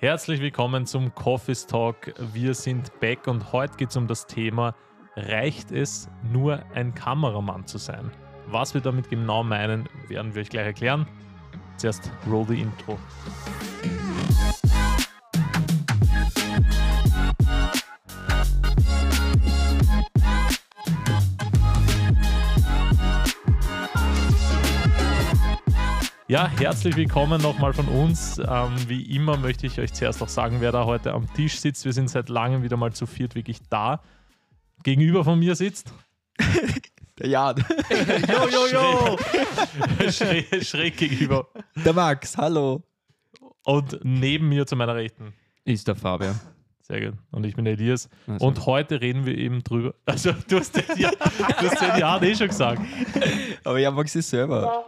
Herzlich willkommen zum Coffee's Talk. Wir sind back und heute geht es um das Thema, reicht es nur ein Kameramann zu sein? Was wir damit genau meinen, werden wir euch gleich erklären. Zuerst roll the intro. Ja, herzlich willkommen nochmal von uns. Ähm, wie immer möchte ich euch zuerst auch sagen, wer da heute am Tisch sitzt. Wir sind seit langem wieder mal zu viert wirklich da. Gegenüber von mir sitzt. Der Jan. jo, jo, jo. schräg, schräg gegenüber. Der Max, hallo. Und neben mir zu meiner Rechten. Ist der Fabian. Sehr gut. Und ich bin der Elias. Also. Und heute reden wir eben drüber. Also, du hast den, ja, du hast den Jan eh schon gesagt. Aber ich mag sie selber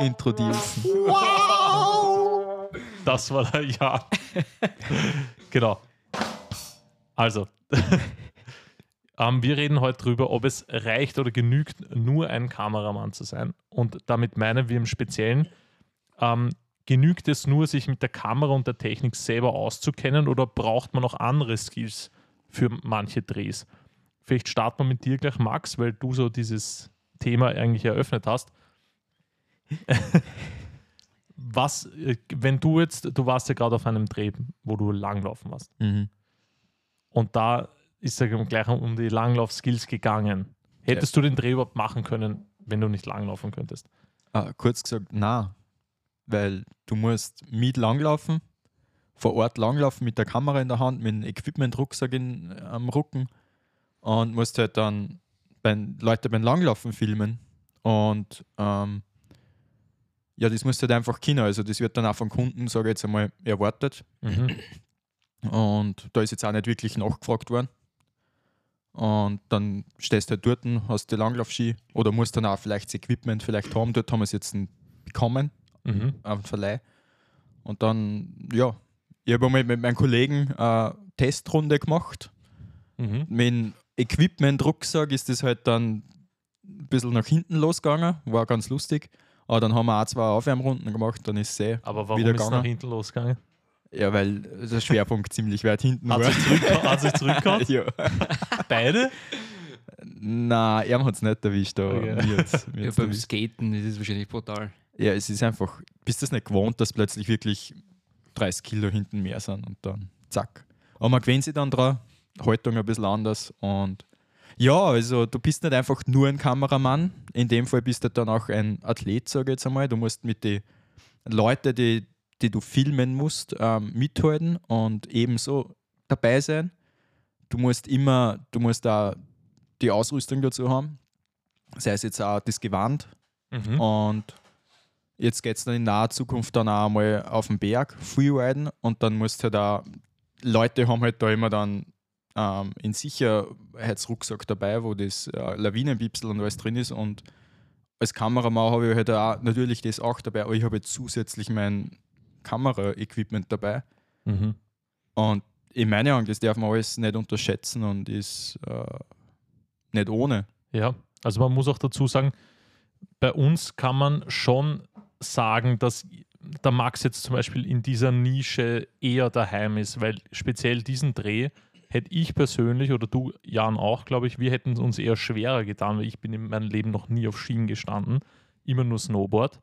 introducen. Wow! Das war der Jan. genau. Also, ähm, wir reden heute drüber, ob es reicht oder genügt, nur ein Kameramann zu sein. Und damit meinen wir im Speziellen, ähm, genügt es nur, sich mit der Kamera und der Technik selber auszukennen oder braucht man noch andere Skills für manche Drehs? Vielleicht starten wir mit dir gleich, Max, weil du so dieses Thema eigentlich eröffnet hast. Was, äh, wenn du jetzt, du warst ja gerade auf einem Dreh, wo du langlaufen warst. Mhm. Und da ist ja gleich um die Langlauf-Skills gegangen. Hättest ja. du den Dreh überhaupt machen können, wenn du nicht langlaufen könntest? Ah, kurz gesagt, na, weil du musst mit langlaufen, vor Ort langlaufen mit der Kamera in der Hand, mit dem Equipment-Rucksack am Rücken und musst halt dann bei Leute beim Langlaufen filmen und ähm, ja, das musst du halt einfach können. Also das wird dann auch vom Kunden, sage ich jetzt einmal, erwartet. Mhm. Und da ist jetzt auch nicht wirklich nachgefragt worden. Und dann stehst du halt dort, hast die Langlaufski oder musst dann auch vielleicht das Equipment vielleicht haben. Dort haben wir es jetzt bekommen, mhm. auf dem Verleih. Und dann, ja, ich habe mal mit meinem Kollegen eine Testrunde gemacht. Mhm. Mit dem Equipment-Rucksack ist das halt dann ein bisschen nach hinten losgegangen, war ganz lustig. Aber dann haben wir auch zwei Aufwärmrunden gemacht, dann ist es eh Aber warum ist es nach hinten losgegangen? Ja, weil der Schwerpunkt ziemlich weit hinten hat war. Hat sich zurückgehauen? ja. Beide? Nein, er hat es nicht erwischt, aber okay. mir hat's, mir ja, beim erwischt. Skaten ist es wahrscheinlich brutal. Ja, es ist einfach, bist du es nicht gewohnt, dass plötzlich wirklich 30 Kilo hinten mehr sind und dann zack. Aber man gewöhnt sich dann dran, Haltung ein bisschen anders und ja, also du bist nicht einfach nur ein Kameramann. In dem Fall bist du dann auch ein Athlet, sage ich jetzt einmal. Du musst mit den Leuten, die, die du filmen musst, ähm, mithalten und ebenso dabei sein. Du musst immer, du musst da die Ausrüstung dazu haben. Sei es jetzt auch das Gewand. Mhm. Und jetzt geht es dann in naher Zukunft dann auch mal auf den Berg freeriden und dann musst du da, Leute haben halt da immer dann ähm, in Sicherheitsrucksack dabei, wo das äh, Lawinenbipsel und alles drin ist. Und als Kameramann habe ich halt auch natürlich das auch dabei, aber ich habe jetzt zusätzlich mein Kameraequipment dabei. Mhm. Und in meinen Augen, das darf man alles nicht unterschätzen und ist äh, nicht ohne. Ja, also man muss auch dazu sagen, bei uns kann man schon sagen, dass der Max jetzt zum Beispiel in dieser Nische eher daheim ist, weil speziell diesen Dreh hätte ich persönlich oder du, Jan, auch, glaube ich, wir hätten es uns eher schwerer getan, weil ich bin in meinem Leben noch nie auf Schienen gestanden, immer nur Snowboard.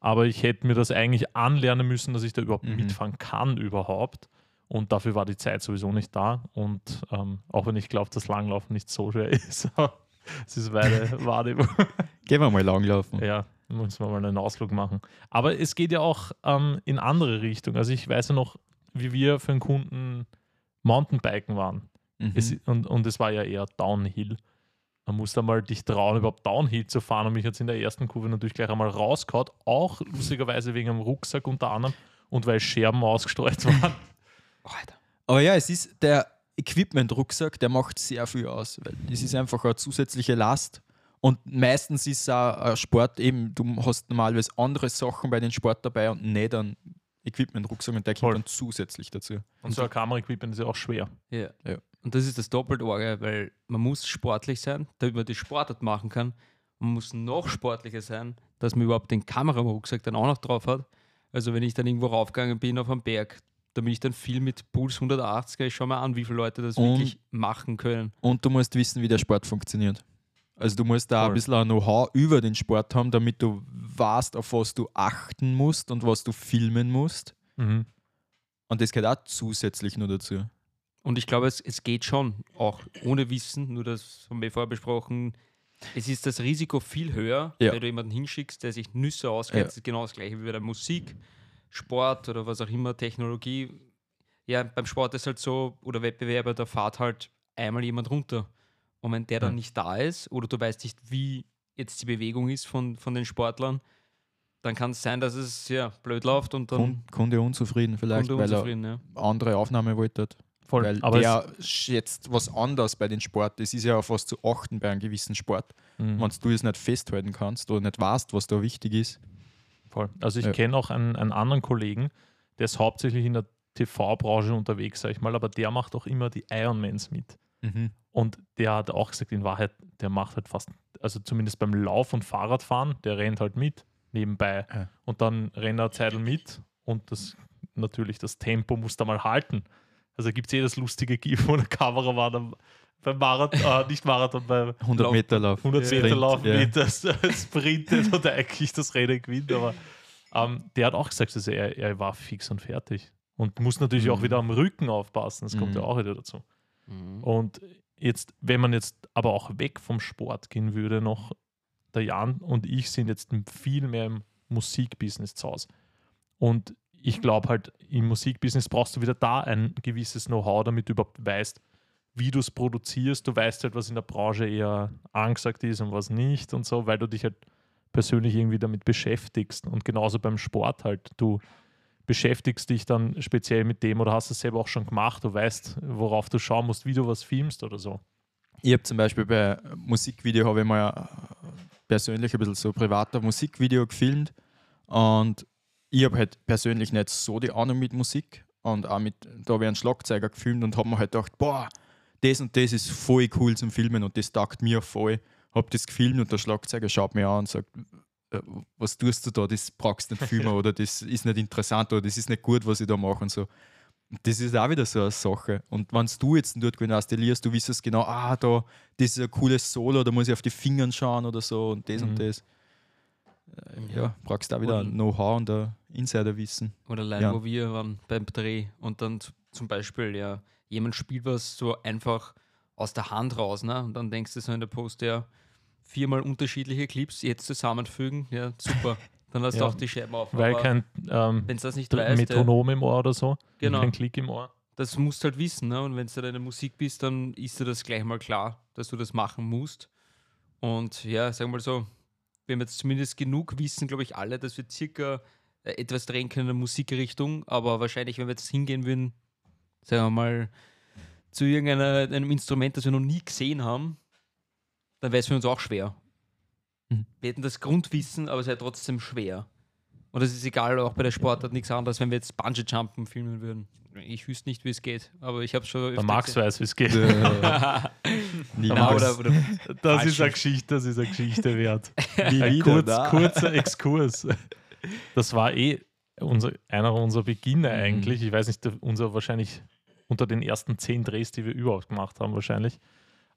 Aber ich hätte mir das eigentlich anlernen müssen, dass ich da überhaupt mhm. mitfahren kann überhaupt. Und dafür war die Zeit sowieso nicht da. Und ähm, auch wenn ich glaube, dass Langlaufen nicht so schwer ist, es ist weiter Wahrnehmung. Gehen wir mal langlaufen. Ja, müssen wir mal einen Ausflug machen. Aber es geht ja auch ähm, in andere Richtungen. Also ich weiß ja noch, wie wir für einen Kunden Mountainbiken waren. Mhm. Es, und, und es war ja eher Downhill. Man muss da mal dich trauen, überhaupt Downhill zu fahren. Und mich hat es in der ersten Kurve natürlich gleich einmal rausgehauen. Auch lustigerweise wegen einem Rucksack unter anderem und weil Scherben ausgestreut waren. Alter. Aber ja, es ist der Equipment-Rucksack, der macht sehr viel aus, weil es ist einfach eine zusätzliche Last. Und meistens ist es auch ein Sport eben, du hast normalerweise andere Sachen bei den Sport dabei und nicht einen Equipment-Rucksack und der kommt dann zusätzlich dazu. Und so ein Kamera-Equipment ist ja auch schwer. Ja. ja. Und das ist das doppelte Orgel, weil man muss sportlich sein, damit man die Sportart machen kann. Man muss noch sportlicher sein, dass man überhaupt den Kamerarucksack dann auch noch drauf hat. Also wenn ich dann irgendwo raufgegangen bin auf einem Berg, da bin ich dann viel mit Puls 180er. Ich schau mal an, wie viele Leute das Und- wirklich machen können. Und du musst wissen, wie der Sport funktioniert. Also du musst da ein bisschen ein Know-how über den Sport haben, damit du weißt, auf was du achten musst und was du filmen musst. Mhm. Und das gehört auch zusätzlich nur dazu. Und ich glaube, es, es geht schon, auch ohne Wissen, nur das haben wir vorher besprochen. Es ist das Risiko viel höher, Ja. wenn du jemanden hinschickst, der sich Nüsse auskennt. Ja. Das ist genau das gleiche wie bei der Musik, Sport oder was auch immer, Technologie. Ja, beim Sport ist halt so, oder Wettbewerber, da fahrt halt einmal jemand runter. Und wenn der dann Ja. nicht da ist, oder du weißt nicht, wie jetzt die Bewegung ist von, von den Sportlern, dann kann es sein, dass es ja blöd läuft und dann Kun- Kunde unzufrieden vielleicht, Kunde weil er. Ja. andere Aufnahme wollte. Voll. Weil aber der schätzt was anders bei den Sport. Es ist ja auf was zu achten bei einem gewissen Sport. mhm. Wenn du es nicht festhalten kannst oder nicht weißt, was da wichtig ist. Voll. Also ich Ja. kenne auch einen, einen anderen Kollegen, der ist hauptsächlich in der TV-Branche unterwegs, sag ich mal, aber der macht auch immer die Ironmans mit. Und der hat auch gesagt, in Wahrheit, der macht halt fast, also zumindest beim Lauf- und Fahrradfahren, der rennt halt mit nebenbei. Ja. Und dann rennt er Zeitl mit und das natürlich das Tempo muss da mal halten. Also gibt es eh das lustige GIF, wo eine Kamera war dann beim Marathon, äh, nicht Marathon, beim 100 Lauf- Meter Lauf. 100 Sprint, Meter Lauf ja. mit, das sprintet und eigentlich das Rennen gewinnt. Aber ähm, der hat auch gesagt, also er, er war fix und fertig. Und muss natürlich auch Mhm. wieder am Rücken aufpassen, das kommt Mhm. ja auch wieder dazu. Mhm. Und jetzt, wenn man jetzt aber auch weg vom Sport gehen würde, noch der Jan und ich sind jetzt viel mehr im Musikbusiness zu Hause. Und ich glaube halt, im Musikbusiness brauchst du wieder da ein gewisses Know-how, damit du überhaupt weißt, wie du es produzierst. Du weißt halt, was in der Branche eher angesagt ist und was nicht und so, weil du dich halt persönlich irgendwie damit beschäftigst. Und genauso beim Sport halt. Du beschäftigst dich dann speziell mit dem oder hast es selber auch schon gemacht. Du weißt, worauf du schauen musst, wie du was filmst oder so. Ich habe zum Beispiel bei Musikvideo habe ich mal äh, persönlich ein bisschen so privater Musikvideo gefilmt und ich habe halt persönlich nicht so die Ahnung mit Musik und auch mit, da habe ich einen Schlagzeuger gefilmt und habe mir halt gedacht, boah, das und das ist voll cool zum Filmen und das taugt mir voll. Habe das gefilmt und der Schlagzeuger schaut mir an und sagt, was tust du da, das brauchst du nicht filmen oder das ist nicht interessant oder das ist nicht gut, was ich da mache und so. Das ist auch wieder so eine Sache. Und wenn du jetzt dort gewesen du wissest genau, ah, da, das ist ein cooles Solo, da muss ich auf die Fingern schauen oder so und das Mhm. und das. Äh, Ja, brauchst du auch wieder Know-how und ein Insiderwissen. Oder allein, Ja. wo wir waren beim Dreh und dann zum Beispiel, ja, jemand spielt was so einfach aus der Hand raus, ne? Und dann denkst du so in der Post, ja, viermal unterschiedliche Clips jetzt zusammenfügen, ja, super. Dann hast du Ja. auch die Scheiben auf. Weil Aber kein ähm, wenn du das nicht weißt, Metronom im Ohr oder so, Genau. kein Klick im Ohr. das musst du halt wissen, ne? Und wenn du deine Musik bist, dann ist dir das gleich mal klar, dass du das machen musst. Und ja, sagen wir mal so, wir haben jetzt zumindest genug wissen, glaube ich, alle, dass wir circa äh, etwas drehen können in der Musikrichtung, aber wahrscheinlich, wenn wir jetzt hingehen würden, sagen wir mal, zu irgendeinem Instrument, das wir noch nie gesehen haben, dann wäre es für uns auch schwer. Mhm. Wir hätten das Grundwissen, aber es wäre trotzdem schwer. Und das ist egal, auch bei der Sportart nichts anderes, wenn wir jetzt Bungee-Jumpen filmen würden. Ich wüsste nicht, wie es geht, aber ich habe schon. Der öfter Max weiß, wie es geht. Na, niemals. oder, oder Das ist eine Geschichte, das ist eine Geschichte wert. Nie Ein wieder, kurz, kurzer Exkurs. Das war eh unser, einer unserer Beginner Mhm. eigentlich. Ich weiß nicht, unser wahrscheinlich unter den ersten zehn Drehs, die wir überhaupt gemacht haben, wahrscheinlich.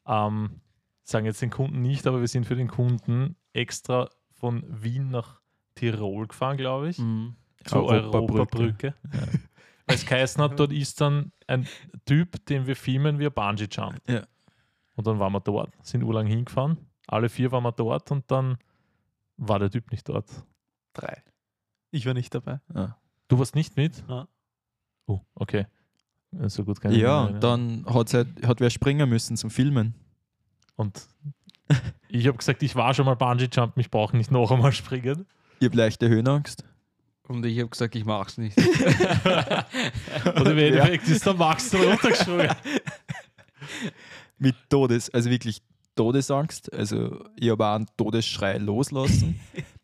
Ähm, sagen jetzt den Kunden nicht, aber wir sind für den Kunden extra von Wien nach Tirol gefahren, glaube ich, Mhm. zur Europabrücke. Europabrücke. Weil es geheißen hat, dort ist dann ein Typ, den wir filmen, wie er Bungee Jump. Ja. Und dann waren wir dort, sind urlang hingefahren. Alle vier waren wir dort und dann war der Typ nicht dort. Drei. Ich war nicht dabei. Ja. Du warst nicht mit? Ja. Oh, okay. So gut kann ich Ja, und dann hat, halt, hat wer springen müssen zum Filmen. Und ich habe gesagt, ich war schon mal Bungee Jump, ich brauche nicht noch einmal springen. Ich habe leichte Höhenangst. Und ich habe gesagt, ich mache es nicht. Und im Endeffekt ist der Max dann runtergesprungen. Mit Todes, also wirklich Todesangst. Also ich habe auch einen Todesschrei loslassen.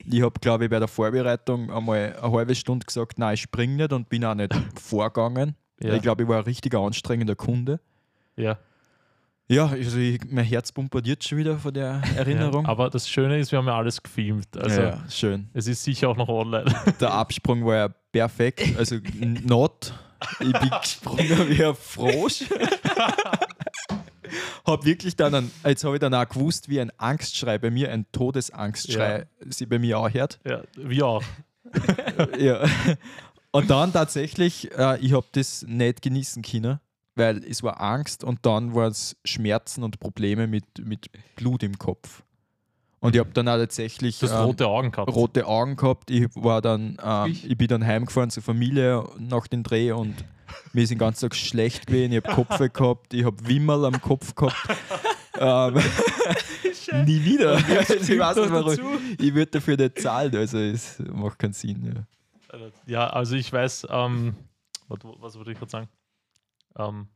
ich habe, glaube ich, bei der Vorbereitung einmal eine halbe Stunde gesagt, nein, ich springe nicht und bin auch nicht vorgegangen. Ja. Ich glaube, ich war ein richtiger anstrengender Kunde. ja. Ja, also ich, mein Herz bombardiert schon wieder von der Erinnerung. Ja, aber das Schöne ist, wir haben ja alles gefilmt. Also ja, schön. es ist sicher auch noch online. Der Absprung war ja perfekt. Also not. Ich bin gesprungen wie ein Frosch. hab wirklich dann, einen, jetzt habe ich dann auch gewusst, wie ein Angstschrei bei mir, ein Todesangstschrei, sie bei mir auch hört. Ja, wir auch. ja. Und dann tatsächlich, äh, ich habe das nicht genießen können, weil es war Angst und dann war es Schmerzen und Probleme mit, mit Blut im Kopf. Und ich habe dann auch tatsächlich Du hast ähm, rote Augen gehabt. rote Augen gehabt. Ich war dann, ähm, Ich? ich bin dann heimgefahren zur Familie nach dem Dreh und mir ist den ganzen Tag schlecht gewesen. Ich habe Kopf gehabt, ich habe Wimmerl am Kopf gehabt. ähm, nie wieder. ich weiß nicht warum. Ich würde dafür nicht zahlen, also es macht keinen Sinn. Ja. Ja, also ich weiß, ähm, was, was würde ich gerade sagen? Ähm,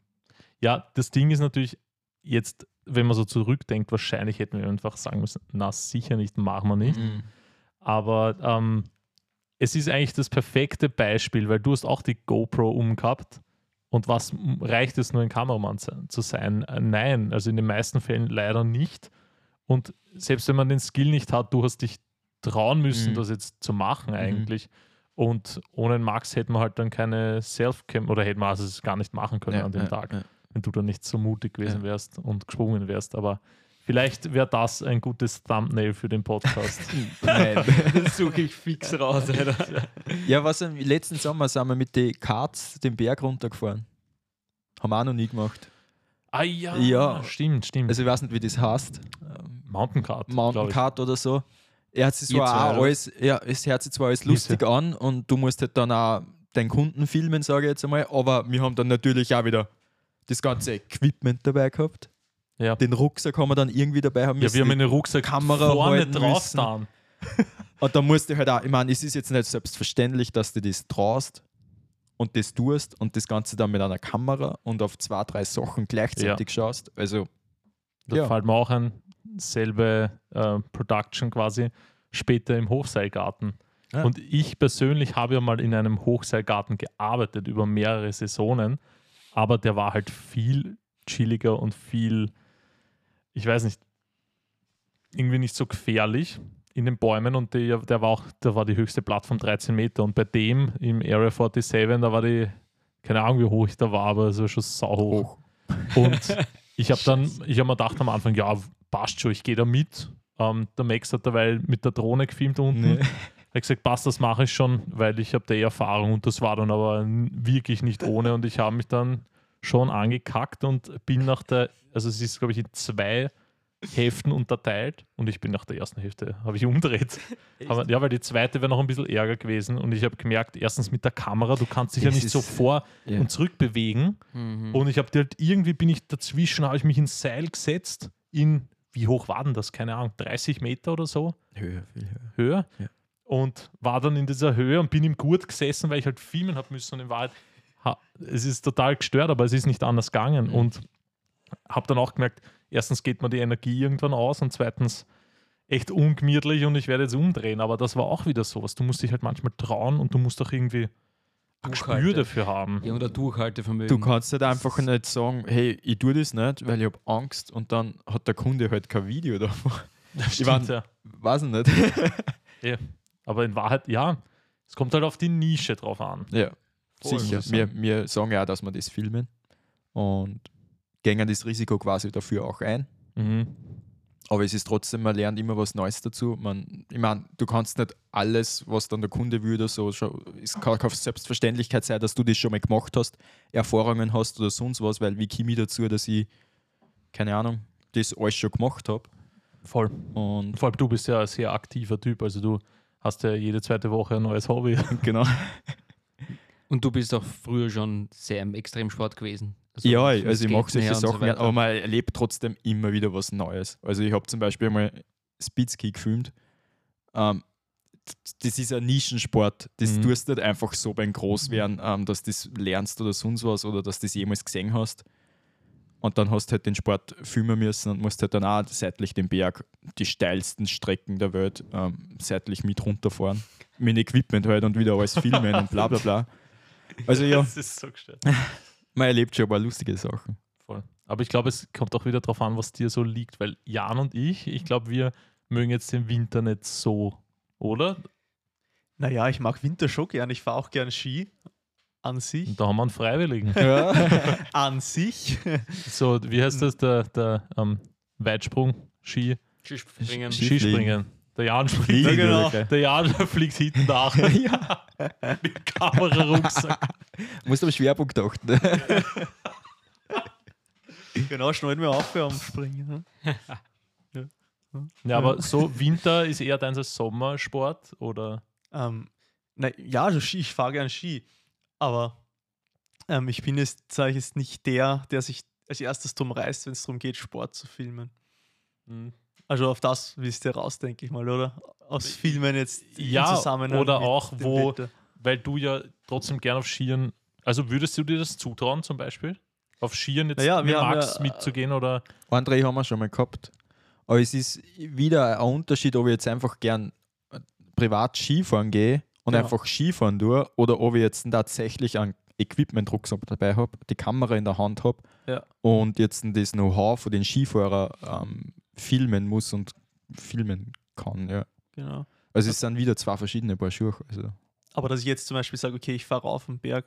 ja, das Ding ist natürlich jetzt, wenn man so zurückdenkt, wahrscheinlich hätten wir einfach sagen müssen, na sicher nicht, machen wir nicht. Aber ähm, es ist eigentlich das perfekte Beispiel, weil du hast auch die GoPro umgehabt. Und was reicht es nur, ein Kameramann zu sein? Äh, Nein, also in den meisten Fällen leider nicht. Und selbst wenn man den Skill nicht hat, du hast dich trauen müssen, Mhm. das jetzt zu machen eigentlich. Und ohne Max hätten wir halt dann keine Self-Cam oder hätten wir also es gar nicht machen können an dem Tag, wenn du dann nicht so mutig gewesen wärst und gesprungen wärst. Aber vielleicht wäre das ein gutes Thumbnail für den Podcast. Nein. Das suche ich fix raus, Alter. ja, was im letzten Sommer sind wir mit den Karts den Berg runtergefahren. Haben wir auch noch nie gemacht. ah ja, Ja. stimmt, stimmt. Also ich weiß nicht, wie das heißt. Mountain Kart. Mountain. Kart oder so. Er hat sich zwei, auch alles, ja, es hört sich zwar alles lustig an und du musst halt dann auch deinen Kunden filmen, sage ich jetzt einmal, aber wir haben dann natürlich auch wieder das ganze Equipment dabei gehabt. Ja. Den Rucksack haben wir dann irgendwie dabei haben Ja, wir haben müssen. eine Rucksack Kamera vorne drauf müssen. dann. und da musst du halt auch, ich meine, es ist jetzt nicht selbstverständlich, dass du das traust und das tust und das Ganze dann mit einer Kamera und auf zwei, drei Sachen gleichzeitig schaust. Also, Da Ja. fällt mir auch ein, selbe äh, Production quasi, später im Hochseilgarten. Ah. Und ich persönlich habe ja mal in einem Hochseilgarten gearbeitet über mehrere Saisonen, aber der war halt viel chilliger und viel, ich weiß nicht, irgendwie nicht so gefährlich in den Bäumen und der, der war auch, da war die höchste Plattform 13 Meter und bei dem im Area 47, da war die, keine Ahnung wie hoch ich da war, aber es war schon sauhoch. hoch. Und ich habe dann, ich habe mir gedacht am Anfang, ja, passt schon, ich gehe da mit. Ähm, der Max hat dabei mit der Drohne gefilmt unten. Nee. Er hat gesagt, passt, das mache ich schon, weil ich habe da eh Erfahrung und das war dann aber wirklich nicht ohne und ich habe mich dann schon angekackt und bin nach der, also es ist glaube ich in zwei Hälften unterteilt und ich bin nach der ersten Hälfte, habe ich umdreht. Aber, ja, weil die zweite wäre noch ein bisschen ärger gewesen und ich habe gemerkt, erstens mit der Kamera, du kannst dich ja Das nicht so vor Ja. und zurück bewegen Mhm. und ich habe halt irgendwie bin ich dazwischen, habe ich mich ins Seil gesetzt in, wie hoch war denn das? Keine Ahnung, 30 Meter oder so Höher, viel höher. höher Ja. und war dann in dieser Höhe und bin im Gurt gesessen, weil ich halt filmen habe müssen und in Wahrheit, ha, es ist total gestört, aber es ist nicht anders gegangen Mhm. und habe dann auch gemerkt, erstens geht mir die Energie irgendwann aus und zweitens echt ungemütlich und ich werde jetzt umdrehen, aber das war auch wieder sowas. Du musst dich halt manchmal trauen und du musst auch irgendwie ein Gespür dafür haben. Ja, oder Durchhaltevermögen. Du kannst halt einfach nicht sagen, hey, ich tue das nicht, weil ich habe Angst und dann hat der Kunde halt kein Video davon. Das Ich mein- stimmt, ja. Weiß ich nicht. Aber in Wahrheit, ja, es kommt halt auf die Nische drauf an. ja, Voll, sicher. Wir, wir sagen ja auch, dass wir das filmen und gängen das Risiko quasi dafür auch ein. Mhm. Aber es ist trotzdem, man lernt immer was Neues dazu. Man, ich meine, du kannst nicht alles, was dann der Kunde will oder so, schon, es kann keine Selbstverständlichkeit sein, dass du das schon mal gemacht hast, Erfahrungen hast oder sonst was, weil wie komme ich dazu, dass ich, keine Ahnung, das alles schon gemacht habe. Voll. Und Vor allem du bist ja ein sehr aktiver Typ, also du hast ja jede zweite Woche ein neues Hobby. genau. Und du bist auch früher schon sehr im Extremsport gewesen. Also ja, also ich mache solche so Sachen, weiter. aber man erlebt trotzdem immer wieder was Neues. Also ich habe zum Beispiel einmal Speedski gefilmt. Ähm, das ist ein Nischensport. Das Mhm. tust du nicht einfach so beim Großwerden, ähm, dass du das lernst oder sonst was oder dass du das jemals gesehen hast. Und dann hast du halt den Sport filmen müssen und musst halt dann auch seitlich den Berg, die steilsten Strecken der Welt, ähm, seitlich mit runterfahren. Mit Equipment halt und wieder alles filmen und bla bla bla. Also ja, Das ist so gestört. man erlebt schon ein paar lustige Sachen. Voll. Aber ich glaube, es kommt auch wieder darauf an, was dir so liegt, weil Jan und ich, ich glaube, wir mögen jetzt den Winter nicht so, oder? Naja, ich mag Winter schon gern. Ich fahre auch gern Ski. An sich. Da haben wir einen Freiwilligen. Ja. An sich. So, wie heißt das? Der, der ähm, Weitsprung, Ski, Skispringen. Ski- Skispringen. Der Jan springt. Fliegen, genau. Der Jan fliegt hinten nach ja. mit Kamerarucksack. Musst aber Schwerpunkt achten. genau, schneiden wir auf am Springen. ne? Ja, aber so Winter ist eher dein Sommersport oder? Ähm, na, ja, also Ski, ich fahre gern Ski, aber ähm, ich bin jetzt, sage ich jetzt, nicht der, der sich als erstes drum reißt, wenn es darum geht, Sport zu filmen. Hm. Also auf das willst du raus, denke ich mal, oder? Aus Filmen jetzt im Ja, Zusammenhang oder auch, wo- Wetter. Weil du ja trotzdem gern auf Skiern, also würdest du dir das zutrauen zum Beispiel? Auf Skiern jetzt Naja, mit Max ja, äh, mitzugehen oder? André haben wir schon mal gehabt. Aber es ist wieder ein Unterschied, ob ich jetzt einfach gern äh, privat Skifahren gehe und Genau. einfach Skifahren tue oder ob ich jetzt tatsächlich einen Equipment-Rucksack dabei habe, die Kamera in der Hand habe Ja. und jetzt das Know-how von den Skifahrer ähm, filmen muss und filmen kann. Ja. Genau. Also es sind wieder zwei verschiedene Paar Schuhe. Also. Aber dass ich jetzt zum Beispiel sage, okay, ich fahre auf den Berg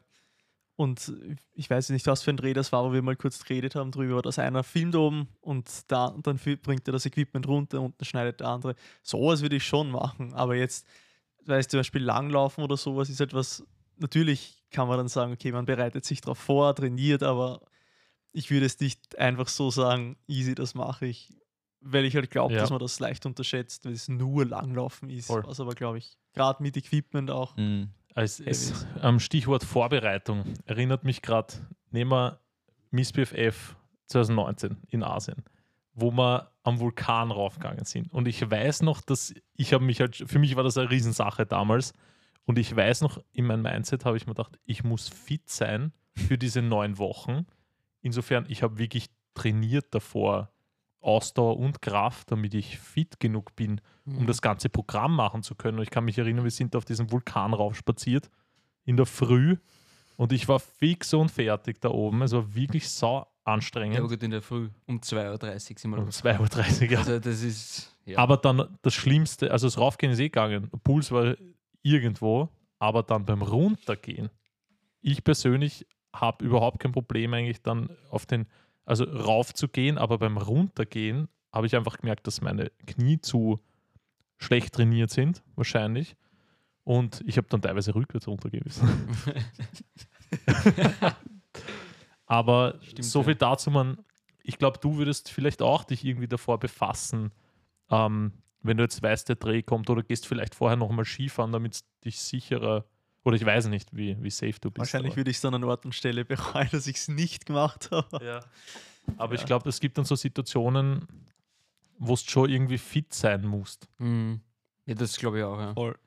und ich weiß nicht, was für ein Dreh das war, wo wir mal kurz geredet haben drüber, dass einer filmt oben und da, dann fi- bringt er das Equipment runter und dann schneidet der andere. Sowas würde ich schon machen, aber jetzt, weil zum Beispiel Langlaufen oder sowas ist etwas, natürlich kann man dann sagen, okay, man bereitet sich darauf vor, trainiert, aber ich würde es nicht einfach so sagen, easy, das mache ich, weil ich halt glaube, Ja. dass man das leicht unterschätzt, weil es nur Langlaufen ist, Voll. was aber glaube ich, gerade mit Equipment auch Mhm. Als, es, am Stichwort Vorbereitung erinnert mich gerade, nehmen wir Miss BFF 2019 in Asien, wo wir am Vulkan raufgegangen sind. Und ich weiß noch, dass ich habe mich halt, für mich war das eine Riesensache damals. Und ich weiß noch, in meinem Mindset habe ich mir gedacht, ich muss fit sein für diese neun Wochen. Insofern, ich habe wirklich trainiert davor, Ausdauer und Kraft, damit ich fit genug bin, Mhm. um das ganze Programm machen zu können. Und ich kann mich erinnern, wir sind auf diesen Vulkan rauf spaziert in der Früh und ich war fix und fertig da oben. Es war wirklich sau Ja, anstrengend. gut, in der Früh um 2.30 Uhr sind wir um los. 2.30 Uhr. Ja. Also das ist. Ja. Aber dann das Schlimmste, also das Raufgehen ist eh gegangen. Der Puls war irgendwo, aber dann beim Runtergehen. Ich persönlich habe überhaupt kein Problem eigentlich dann auf den, also raufzugehen, aber beim Runtergehen habe ich einfach gemerkt, dass meine Knie zu schlecht trainiert sind, wahrscheinlich. Und ich habe dann teilweise rückwärts runtergehen müssen. aber Stimmt, so ja. viel dazu, man, ich glaube, du würdest vielleicht auch dich irgendwie davor befassen, ähm, wenn du jetzt weißt, der Dreh kommt oder gehst vielleicht vorher nochmal Skifahren, damit es dich sicherer oder ich weiß nicht, wie, wie safe du bist. Wahrscheinlich aber, würde ich es dann an Ort und Stelle bereuen, dass ich es nicht gemacht habe. ja. aber ich Ja. glaube, es gibt dann so Situationen, wo du schon irgendwie fit sein musst. Mhm. Ja, das glaube ich auch, ja. Voll.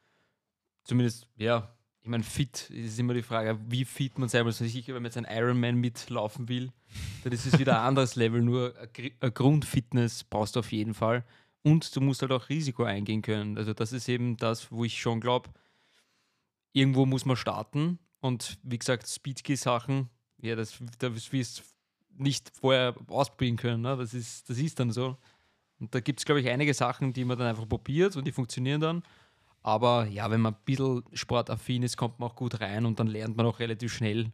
Zumindest, ja. Ich meine, fit ist immer die Frage, wie fit man selber ist. Also sicher, wenn man jetzt einen Ironman mitlaufen will, dann ist es wieder ein anderes Level. Nur eine Grundfitness brauchst du auf jeden Fall. Und du musst halt auch Risiko eingehen können. Also das ist eben das, wo ich schon glaube, irgendwo muss man starten. Und wie gesagt, Speedski-Sachen, ja, das, das wirst du nicht vorher ausprobieren können. Ne? Das, ist, das ist dann so. Und da gibt es, glaube ich, einige Sachen, die man dann einfach probiert und die funktionieren dann. Aber ja, wenn man ein bisschen sportaffin ist, kommt man auch gut rein und dann lernt man auch relativ schnell.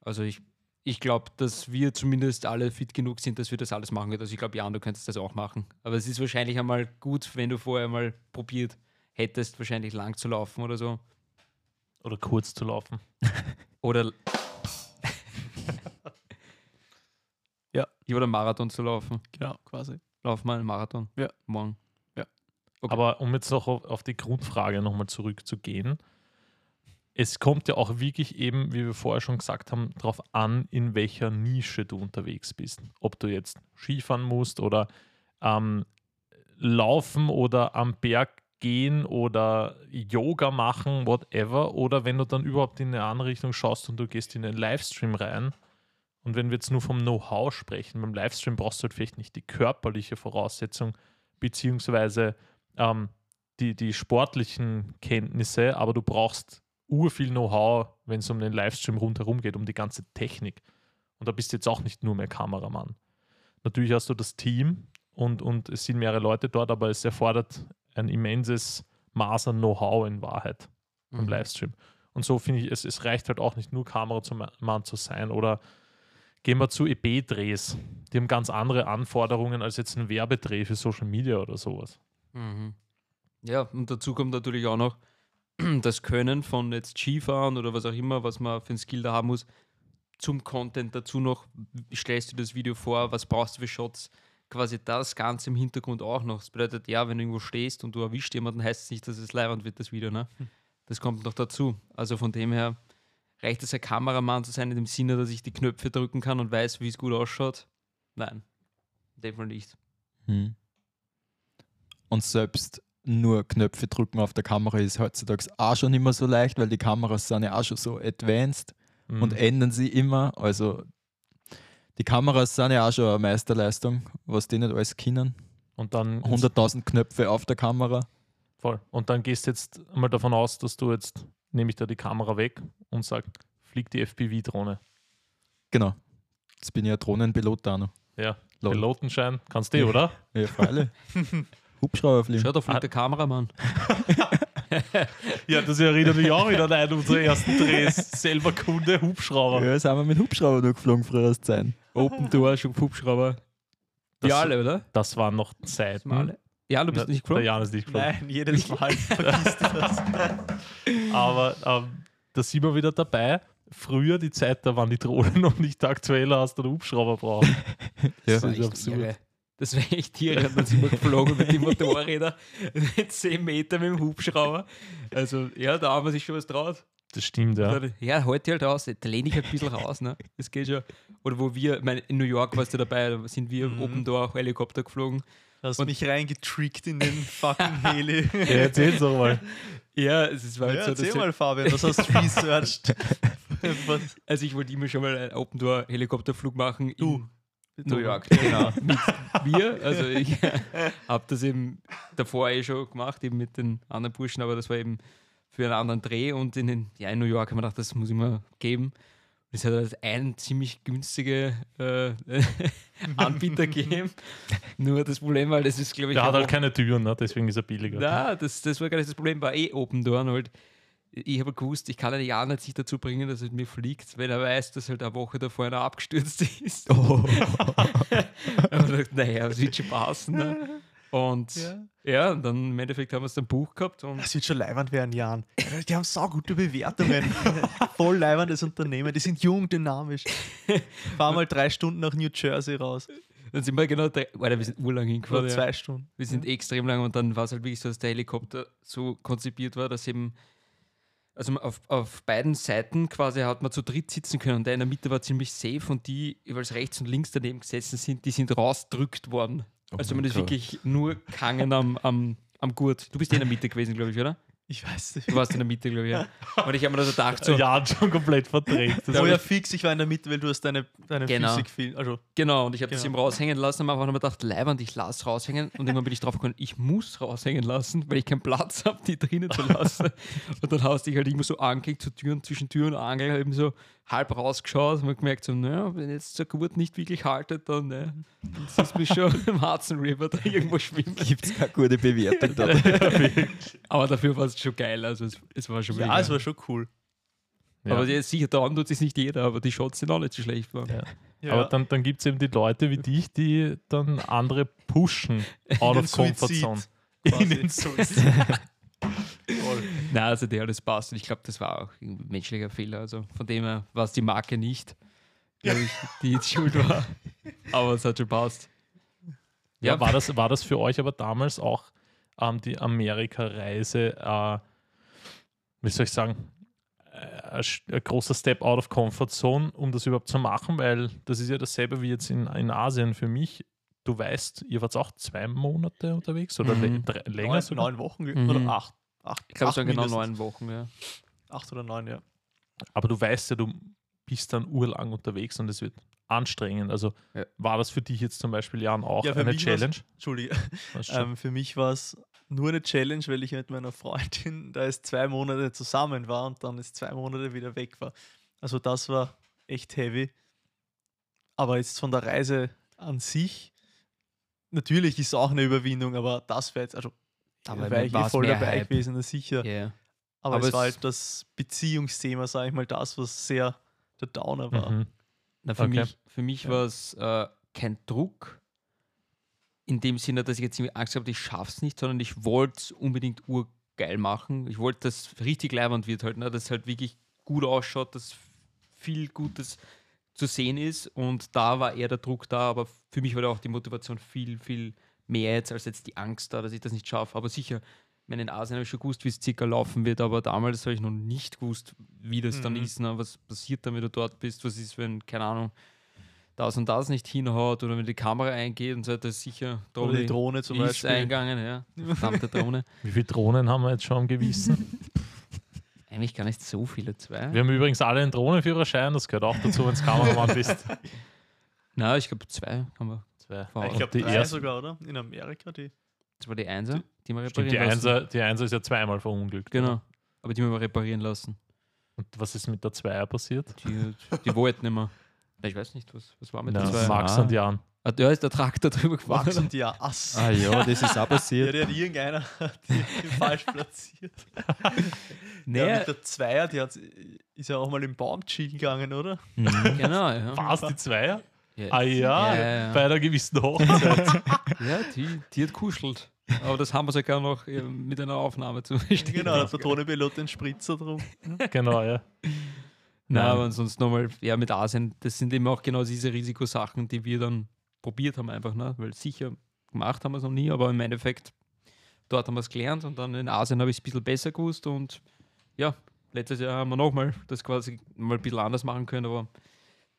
Also ich, ich glaube, dass wir zumindest alle fit genug sind, dass wir das alles machen können. Also ich glaube, Jan, du könntest das auch machen. Aber es ist wahrscheinlich einmal gut, wenn du vorher mal probiert hättest, wahrscheinlich lang zu laufen oder so. Oder kurz zu laufen. Oder Ja. Ja, oder Marathon zu laufen. Genau, quasi. Lauf mal einen Marathon. Ja. Morgen. Okay. Aber um jetzt noch auf, auf die Grundfrage nochmal zurückzugehen, es kommt ja auch wirklich eben, wie wir vorher schon gesagt haben, darauf an, in welcher Nische du unterwegs bist. Ob du jetzt Skifahren musst oder ähm, laufen oder am Berg gehen oder Yoga machen, whatever. Oder wenn du dann überhaupt in eine andere Richtung schaust und du gehst in den Livestream rein. Und wenn wir jetzt nur vom Know-how sprechen, beim Livestream brauchst du halt vielleicht nicht die körperliche Voraussetzung, beziehungsweise ähm, die, die sportlichen Kenntnisse, aber du brauchst urviel Know-how, wenn es um den Livestream rundherum geht, um die ganze Technik. Und da bist du jetzt auch nicht nur mehr Kameramann. Natürlich hast du das Team und, und es sind mehrere Leute dort, aber es erfordert ein immenses Maß an Know-how in Wahrheit beim Mhm. Livestream. Und so finde ich, es, es reicht halt auch nicht nur Kameramann zu sein. Oder gehen wir zu EB-Drehs. Die haben ganz andere Anforderungen als jetzt ein Werbedreh für Social Media oder sowas. Mhm. Ja, und dazu kommt natürlich auch noch das Können von jetzt Skifahren oder was auch immer, was man für ein Skill da haben muss, zum Content dazu noch, stellst du das Video vor, was brauchst du für Shots, quasi das Ganze im Hintergrund auch noch. Das bedeutet, ja, wenn du irgendwo stehst und du erwischst jemanden, heißt es nicht, dass es leibend wird, das Video, ne? Das kommt noch dazu. Also von dem her reicht es, ein Kameramann zu sein, in dem Sinne, dass ich die Knöpfe drücken kann und weiß, wie es gut ausschaut? Nein, definitiv nicht. Hm. Und selbst nur Knöpfe drücken auf der Kamera ist heutzutage auch schon immer so leicht, weil die Kameras sind ja auch schon so advanced Mhm. und ändern sie immer. Also die Kameras sind ja auch schon eine Meisterleistung, was die nicht alles können. und dann 100.000 Knöpfe auf der Kamera. Voll. Und dann gehst du jetzt mal davon aus, dass du jetzt, nehme ich da die Kamera weg und sag, flieg die FPV-Drohne. Genau. Jetzt bin ich ja Drohnenpilot da noch. Ja, Lol. Pilotenschein, kannst du, oder? Ja, freilich. Hubschrauber fliegen. Schau, da fliegt Ah. der Kameramann. Ja, das erinnert mich auch wieder an einen unserer ersten Drehs. Selber Kunde, Hubschrauber. Ja, sind wir mit Hubschrauber nur geflogen früher aus Zeiten. Open Door, Hubschrauber. Das- alle, oder? Das waren noch Zeiten. Alle. Ja, du bist Der- nicht geflogen. Jan ist nicht geflogen. Nein, jedes Mal vergisst du das. Aber ähm, da sind wir wieder dabei. Früher die Zeit, da waren die Drohnen noch nicht aktueller, als du einen Hubschrauber brauchst. Ja. Das ist absurd. Das wäre echt und dann sind wir geflogen mit den Motorrädern 10 Meter mit dem Hubschrauber. Also, ja, da haben wir sich schon was traut. Das stimmt, ja. Ja, heute halt raus, da lehne ich halt ein bisschen raus, ne? Das geht schon. Oder wo wir, ich meine, in New York warst du dabei, da sind wir Mhm. oben da auch Helikopter geflogen. Du hast Und- mich reingetrickt in den fucking Heli. Ja, erzähl's doch mal. Ja, es ist halt Ja, so, erzähl mal, Fabian, was hast du researched? also ich wollte immer schon mal einen Open Door Helikopterflug machen. Du. in New York, genau. mit mir. Also ich habe das eben davor eh schon gemacht, eben mit den anderen Burschen, aber das war eben für einen anderen Dreh und in, den, ja, in New York habe ich gedacht, das muss ich mir geben. Es hat halt einen ziemlich günstige äh, Anbieter gegeben. Nur das Problem war, das ist, glaube ich, Der hat halt keine Türen, ne? deswegen ist er billiger. na, das, das war gar nicht das Problem, war eh Open Door. Halt. Ich habe gewusst, ich kann einen Jan nicht sich dazu bringen, dass er mit mir fliegt, wenn er weiß, dass halt eine Woche davor einer abgestürzt ist. Oh. Und ich dachte, naja, das wird schon passen. Ne? Und ja. Ja. und dann im Endeffekt haben wir es dann Buch gehabt und Das wird schon leibend werden, Jan. Die haben saugute Bewertungen. Voll leibendes Unternehmen. Die sind jung, dynamisch. Fahr mal drei Stunden nach New Jersey raus. dann sind wir genau drei, Alter, wir sind urlang Oder hingefahren. Ja. zwei Stunden. Wir sind extrem lang und dann war es halt wirklich so, dass der Helikopter so konzipiert war, dass eben, also auf, auf beiden Seiten quasi hat man zu dritt sitzen können und der in der Mitte war ziemlich safe und die jeweils rechts und links daneben gesessen sind, die sind rausdrückt worden. Also man ist Gott. wirklich nur gehangen am, am, am Gurt. Du bist eh in der Mitte gewesen, glaube ich, oder? Ich weiß nicht. Du warst in der Mitte, glaube ich, ja. Und ich habe mir da so gedacht, so, Ja, schon komplett verdreht. Das Oh war- ja, fix, ich war in der Mitte, weil du hast deine, deine Genau. Physik viel. Also, Genau, und ich habe das Genau. eben raushängen lassen. Am Anfang habe ich mir gedacht, leibend, ich lasse raushängen. Und irgendwann bin ich drauf gekommen, ich muss raushängen lassen, weil ich keinen Platz habe, die drinnen zu lassen. und dann hast du dich halt immer so angelegt, zu Türen, zwischen Tür und Angel, halt eben so halb rausgeschaut und gemerkt, so, naja, wenn jetzt der Gurt nicht wirklich haltet, dann, ne, dann siehst du mich schon im Hudson River da irgendwo schwimmen. Gibt es keine gute Bewertung da. Aber dafür war es schon geil. Also es, es war schon ja, mega. es war schon cool. ja. Aber ja, sicher, da tut es nicht jeder, aber die Shots sind auch nicht so schlecht. Waren. Ja. Ja. Aber dann, dann gibt es eben die Leute wie dich, die dann andere pushen out of comfort zone. In den Suizid. Nein, also der alles passt. Und ich glaube, das war auch ein menschlicher Fehler. Also von dem her war es die Marke nicht, glaube ich, die jetzt schuld war. Aber es hat schon passt. Ja, war das, war das für euch aber damals auch ähm, die Amerika-Reise, äh, wie soll ich sagen, äh, ein, großer Step out of comfort zone, um das überhaupt zu machen, weil das ist ja dasselbe wie jetzt in, in Asien für mich. Du weißt, ihr wart auch zwei Monate unterwegs oder Mhm. drei, länger neun, sogar. neun Wochen Mhm. oder acht. acht Ich glaube, es acht waren genau neun Wochen. Ja. Acht oder neun, ja. Aber du weißt ja, du bist dann urlang unterwegs und es wird anstrengend. Also Ja. war das für dich jetzt zum Beispiel, Jan, auch Ja, für eine Challenge? Entschuldige. Ähm, für mich war es nur eine Challenge, weil ich mit meiner Freundin da ist zwei Monate zusammen war und dann ist zwei Monate wieder weg war. Also das war echt heavy. Aber jetzt von der Reise an sich, natürlich ist es auch eine Überwindung, aber das wäre jetzt, also da Aber wäre ich eh voll dabei Hype. gewesen, na sicher. Yeah. Aber, Aber es war halt das Beziehungsthema, sage ich mal, das, was sehr der Downer war. Mhm. Na, für Okay. mich, für mich Ja. war es äh, kein Druck in dem Sinne, dass ich jetzt Angst habe, ich schaff's nicht, sondern ich wollte es unbedingt urgeil machen. Ich wollte, dass es richtig leibend wird halt, ne? dass es halt wirklich gut ausschaut, dass viel Gutes zu sehen ist und da war eher der Druck da, aber für mich war da auch die Motivation viel, viel mehr jetzt als jetzt die Angst da, dass ich das nicht schaffe. Aber sicher, ich meine, in Asien habe ich schon gewusst, wie es circa laufen wird, aber damals habe ich noch nicht gewusst, wie das dann Mhm. ist, ne? was passiert dann, wenn du dort bist, was ist, wenn, keine Ahnung, das und das nicht hinhaut oder wenn die Kamera eingeht und so weiter, sicher, Oder die Drohne Drohne zum ist Beispiel. eingegangen, ja, verdammte Drohne. Wie viele Drohnen haben wir jetzt schon am Gewissen? Eigentlich gar nicht so viele, zwei. Wir haben übrigens alle einen Drohnenführerschein, das gehört auch dazu, wenn du Kameramann bist. Na, ich glaube zwei haben wir. Zwei. Ich glaube, die drei erste- sogar, oder? In Amerika, die. Das war die Einser, die wir Stimmt, reparieren die lassen. Einser, die Einser ist ja zweimal verunglückt. Genau, aber die haben wir reparieren lassen. Und was ist mit der Zweier passiert? Die, die wollten nicht mehr. Ich weiß nicht, was, was war mit Ja, den zwei. Max Ah. und Jan. Ah, da ist der Traktor drüber gefahren. Max und die Ass. Ah ja, das ist auch Ja, passiert. der hat irgendeiner die, die falsch platziert. Nee, Ja, mit der Zweier, die hat, ist ja auch mal im Baum chillen gegangen, oder? Mhm. genau, ja. War es die Zweier? Ja, Ah ja, Ja, ja. bei einer gewissen Hochzeit. ja die, die hat kuschelt. Aber das haben wir sogar noch äh, mit einer Aufnahme zu Genau, da hat der Drohnenpilot den Spritzer drum. genau, ja. Nein, Nein. aber ansonsten nochmal, ja, mit Asien, das sind eben auch genau diese Risikosachen, die wir dann probiert haben, einfach, ne? Weil sicher gemacht haben wir es noch nie, aber im Endeffekt, dort haben wir es gelernt und dann in Asien habe ich es ein bisschen besser gewusst und ja, letztes Jahr haben wir nochmal das quasi mal ein bisschen anders machen können, aber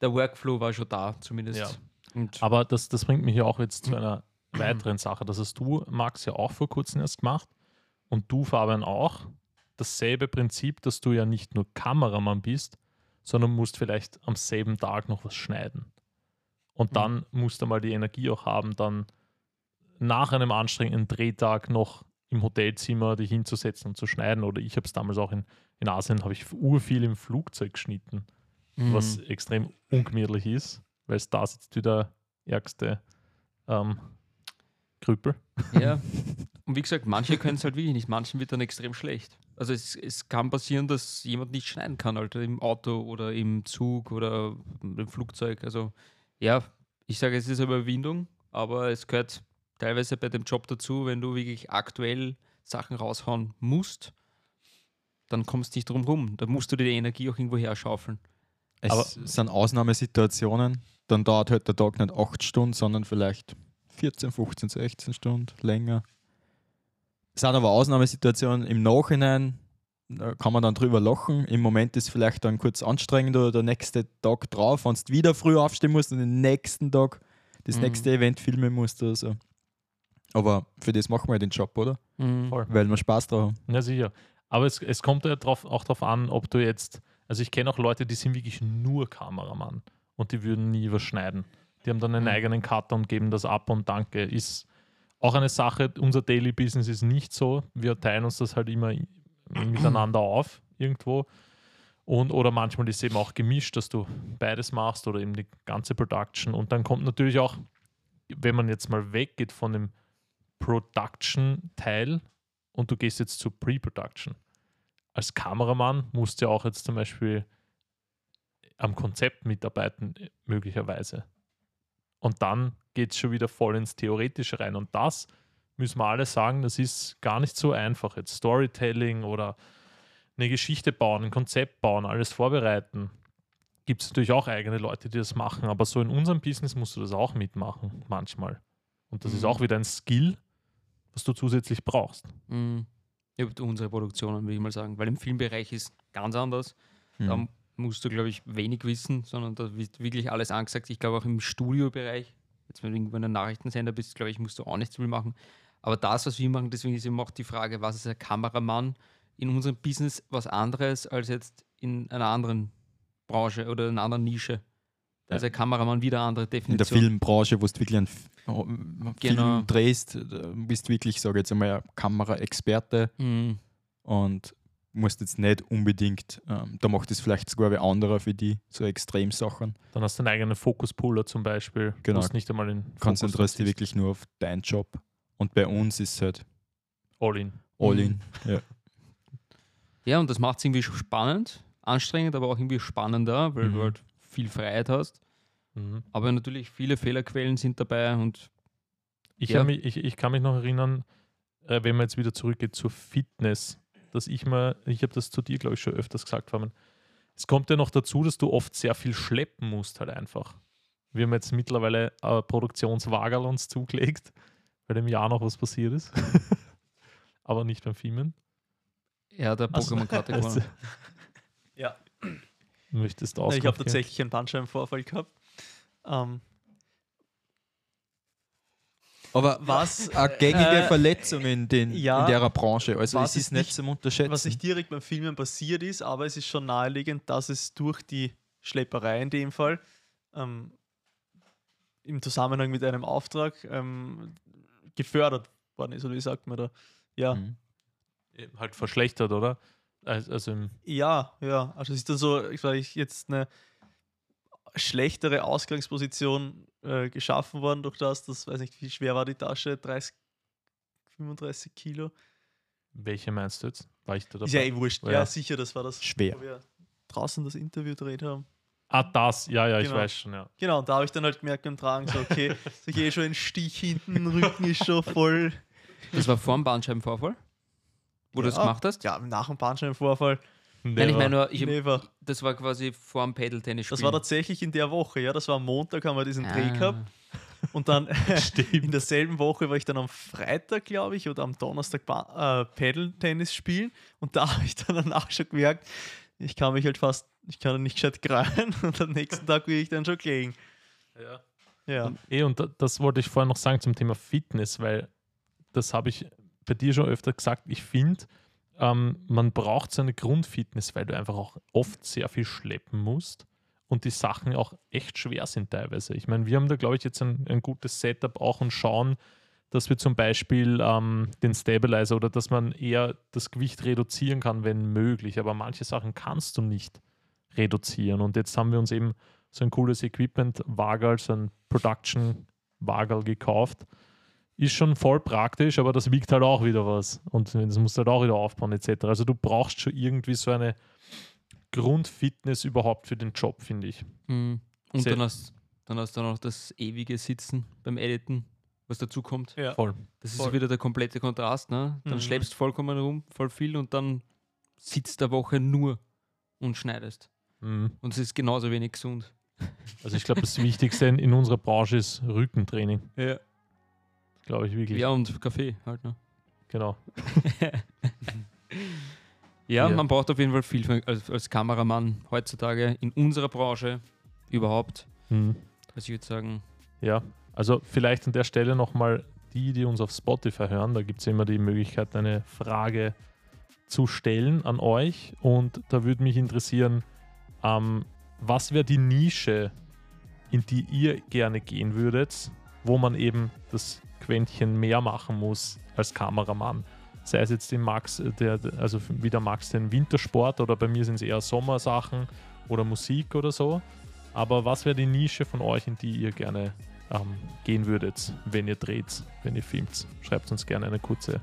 der Workflow war schon da, zumindest. Ja. Und Aber das, das bringt mich ja auch jetzt zu einer weiteren Sache. Das hast du, Max, ja auch vor kurzem erst gemacht. Und du, Fabian, auch. Dasselbe Prinzip, dass du ja nicht nur Kameramann bist, sondern musst vielleicht am selben Tag noch was schneiden. Und dann musst du mal die Energie auch haben, dann nach einem anstrengenden Drehtag noch im Hotelzimmer dich hinzusetzen und zu schneiden. Oder ich habe es damals auch in, in Asien, habe ich urviel im Flugzeug geschnitten Mhm. was extrem ungemütlich ist, weil es da sitzt wieder ärgste ähm, Krüppel. Ja. Und wie gesagt, manche können es halt wirklich nicht, manchen wird dann extrem schlecht. Also es, es kann passieren, dass jemand nicht schneiden kann, Alter, im Auto oder im Zug oder im Flugzeug. Also ja, ich sage, es ist eine Überwindung, aber es gehört teilweise bei dem Job dazu, wenn du wirklich aktuell Sachen raushauen musst, dann kommst du nicht drum rum. Da musst du dir die Energie auch irgendwo herschaufeln. Es Aber- sind Ausnahmesituationen. Dann dauert halt der Tag nicht 8 Stunden, sondern vielleicht 14, 15, 16 Stunden länger. Es sind aber Ausnahmesituationen im Nachhinein, da kann man dann drüber lachen. Im Moment ist vielleicht dann kurz anstrengend oder der nächste Tag drauf, wenn du wieder früh aufstehen musst und den nächsten Tag das Mhm. nächste Event filmen musst oder so. Aber für das machen wir ja den Job, oder? Voll. Weil wir Spaß drauf haben. Ja, sicher. Aber es, es kommt ja drauf, auch darauf an, ob du jetzt, also ich kenne auch Leute, die sind wirklich nur Kameramann und die würden nie was schneiden. Die haben dann einen Mhm. eigenen Cutter und geben das ab und danke. Ist auch eine Sache, unser Daily Business ist nicht so. Wir teilen uns das halt immer miteinander auf irgendwo. Und, oder manchmal ist es eben auch gemischt, dass du beides machst oder eben die ganze Production. Und dann kommt natürlich auch, wenn man jetzt mal weggeht von dem Production-Teil und du gehst jetzt zu Pre-Production. Als Kameramann musst du ja auch jetzt zum Beispiel am Konzept mitarbeiten, äh, möglicherweise. Und dann geht es schon wieder voll ins Theoretische rein. Und das müssen wir alle sagen, das ist gar nicht so einfach. Jetzt Storytelling oder eine Geschichte bauen, ein Konzept bauen, alles vorbereiten. Gibt es natürlich auch eigene Leute, die das machen, aber so in unserem Business musst du das auch mitmachen, manchmal. Und das ist Mhm. auch wieder ein Skill, was du zusätzlich brauchst. Mhm. Ja, unsere Produktionen, würde ich mal sagen. Weil im Filmbereich ist ganz anders. Da Mhm. musst du, glaube ich, wenig wissen, sondern da wird wirklich alles angesagt. Ich glaube auch im Studiobereich, jetzt wenn du irgendwo in einem Nachrichtensender bist, glaube ich, musst du auch nicht so viel machen. Aber das, was wir machen, deswegen ist eben auch die Frage, was ist ein Kameramann in unserem Business was anderes als jetzt in einer anderen Branche oder in einer anderen Nische. Da ist ein Kameramann wieder eine andere in der Definition. Filmbranche, wo du wirklich einen oh, Film Genau. drehst, da bist wirklich, sage ich jetzt einmal, ein Kameraexperte Mhm. und musst jetzt nicht unbedingt, ähm, da macht es vielleicht sogar wer anderer für die, so Extremsachen. Dann hast du einen eigenen Fokuspuller zum Beispiel. Genau. Du musst nicht einmal in Konzentrierst dich Fokus wirklich nur auf deinen Job. Und bei uns ist es halt All in. all Mhm. in. Ja. Ja, und das macht es irgendwie spannend, anstrengend, aber auch irgendwie spannender, weil Mhm. du halt viel Freiheit hast. Mhm. Aber natürlich viele Fehlerquellen sind dabei und Ich, Ja. mich, ich, ich kann mich noch erinnern, äh, wenn man jetzt wieder zurückgeht zur Fitness, dass ich mal, ich habe das zu dir, glaube ich, schon öfters gesagt, Fabian, es kommt ja noch dazu, dass du oft sehr viel schleppen musst, halt einfach. Wir haben jetzt mittlerweile äh, Produktionswagerl uns zugelegt, weil im Jahr noch was passiert ist. Aber nicht beim Filmen. ja, der Pokémon-Karte Also. Möchtest du ich habe tatsächlich einen Bandscheibenvorfall gehabt. Ähm, Aber Was, eine gängige äh, Verletzung in, den, ja, in der Branche. Also was es ist nicht- zum Unterschätzen. was nicht direkt beim Filmen passiert ist, aber es ist schon naheliegend, dass es durch die Schlepperei in dem Fall ähm, im Zusammenhang mit einem Auftrag ähm, gefördert worden ist, oder wie sagt man da? Ja, Mhm. Halt verschlechtert, oder? Also, also im, ja, ja. Also es ist dann so, weil ich jetzt eine schlechtere Ausgangsposition äh, geschaffen worden durch das, das weiß nicht, wie schwer war die Tasche, 30, 35 Kilo. welche meinst du jetzt? War ich da dabei? Ist ja eh wurscht. Ja. Ja, sicher, das war das, Schwer. wo wir draußen das Interview gedreht haben. Ah, das, ja, ja, ich Genau. weiß schon, ja. Genau, und da habe ich dann halt gemerkt beim Tragen, so, okay, so ich eh schon ein Stich hinten, Rücken ist schon voll. Das war vor dem Bandscheibenvorfall, wo du das Ja. gemacht hast? Ja, nach dem Bandscheibenvorfall. Nein, ich meine nur, ich, Never. das war quasi vor dem Pedal-Tennis. Das war tatsächlich in der Woche, ja. Das war am Montag, haben wir diesen Dreh gehabt. Und dann in derselben Woche war ich dann am Freitag, glaube ich, oder am Donnerstag Ba- äh, Paddle-Tennis spielen. Und da habe ich dann danach schon gemerkt, ich kann mich halt fast, ich kann nicht gescheit greien. Und am nächsten Tag will ich dann schon gelegen. Ja. Ja. Eh, und da- das wollte ich vorhin noch sagen zum Thema Fitness, weil das habe ich bei dir schon öfter gesagt. Ich finde, ähm, man braucht so eine Grundfitness, weil du einfach auch oft sehr viel schleppen musst und die Sachen auch echt schwer sind teilweise. Ich meine, wir haben da, glaube ich, jetzt ein, ein gutes Setup auch und schauen, dass wir zum Beispiel ähm, den Stabilizer oder dass man eher das Gewicht reduzieren kann, wenn möglich. Aber manche Sachen kannst du nicht reduzieren. Und jetzt haben wir uns eben so ein cooles Equipment, Wagal, so ein Production Wagal gekauft. Ist schon voll praktisch, aber das wiegt halt auch wieder was. Und das musst du halt auch wieder aufbauen, etc. Also du brauchst schon irgendwie so eine Grundfitness überhaupt für den Job, finde ich. Mhm. Und Sehr- dann hast, dann hast du noch das ewige Sitzen beim Editen, was dazu kommt. Ja. Voll. Das ist Voll. so wieder der komplette Kontrast. Ne? Dann Mhm. schleppst vollkommen rum, voll viel und dann sitzt der Woche nur und schneidest. Mhm. Und es ist genauso wenig gesund. Also ich glaube, das Wichtigste in, in unserer Branche ist Rückentraining. Ja. Glaube ich wirklich. Ja, und Kaffee halt. Ne? Genau. Ja, Ja. man braucht auf jeden Fall viel als, als Kameramann heutzutage in unserer Branche überhaupt. Mhm. Also ich würde sagen, Ja, also vielleicht an der Stelle nochmal die, die uns auf Spotify hören, da gibt es immer die Möglichkeit, eine Frage zu stellen an euch. Und da würde mich interessieren, ähm, was wäre die Nische, in die ihr gerne gehen würdet, wo man eben das Quäntchen mehr machen muss als Kameramann? Sei es jetzt den Max, äh, der, also wie der Max den Wintersport oder bei mir sind es eher Sommersachen oder Musik oder so. Aber was wäre die Nische von euch, in die ihr gerne ähm, gehen würdet, wenn ihr dreht, wenn ihr filmt? Schreibt uns gerne eine kurze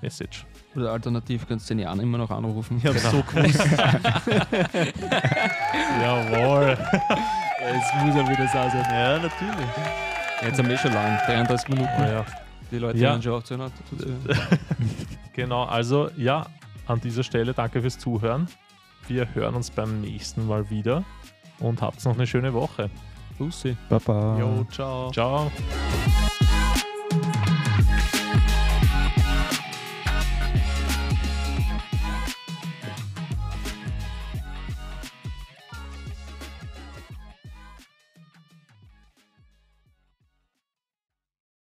Message. oder alternativ kannst du den Jan immer noch anrufen. Ich habe so gewusst. Jawohl. Jetzt muss er wieder da sein. ja, natürlich. Jetzt haben wir schon lang, 33 Minuten. ja, Die Leute Ja. hören schon auf zu hören. dazu. genau. Also ja, an dieser Stelle danke fürs Zuhören. Wir hören uns beim nächsten Mal wieder und habt noch eine schöne Woche. Lucy. Baba. Jo, ciao. Ciao.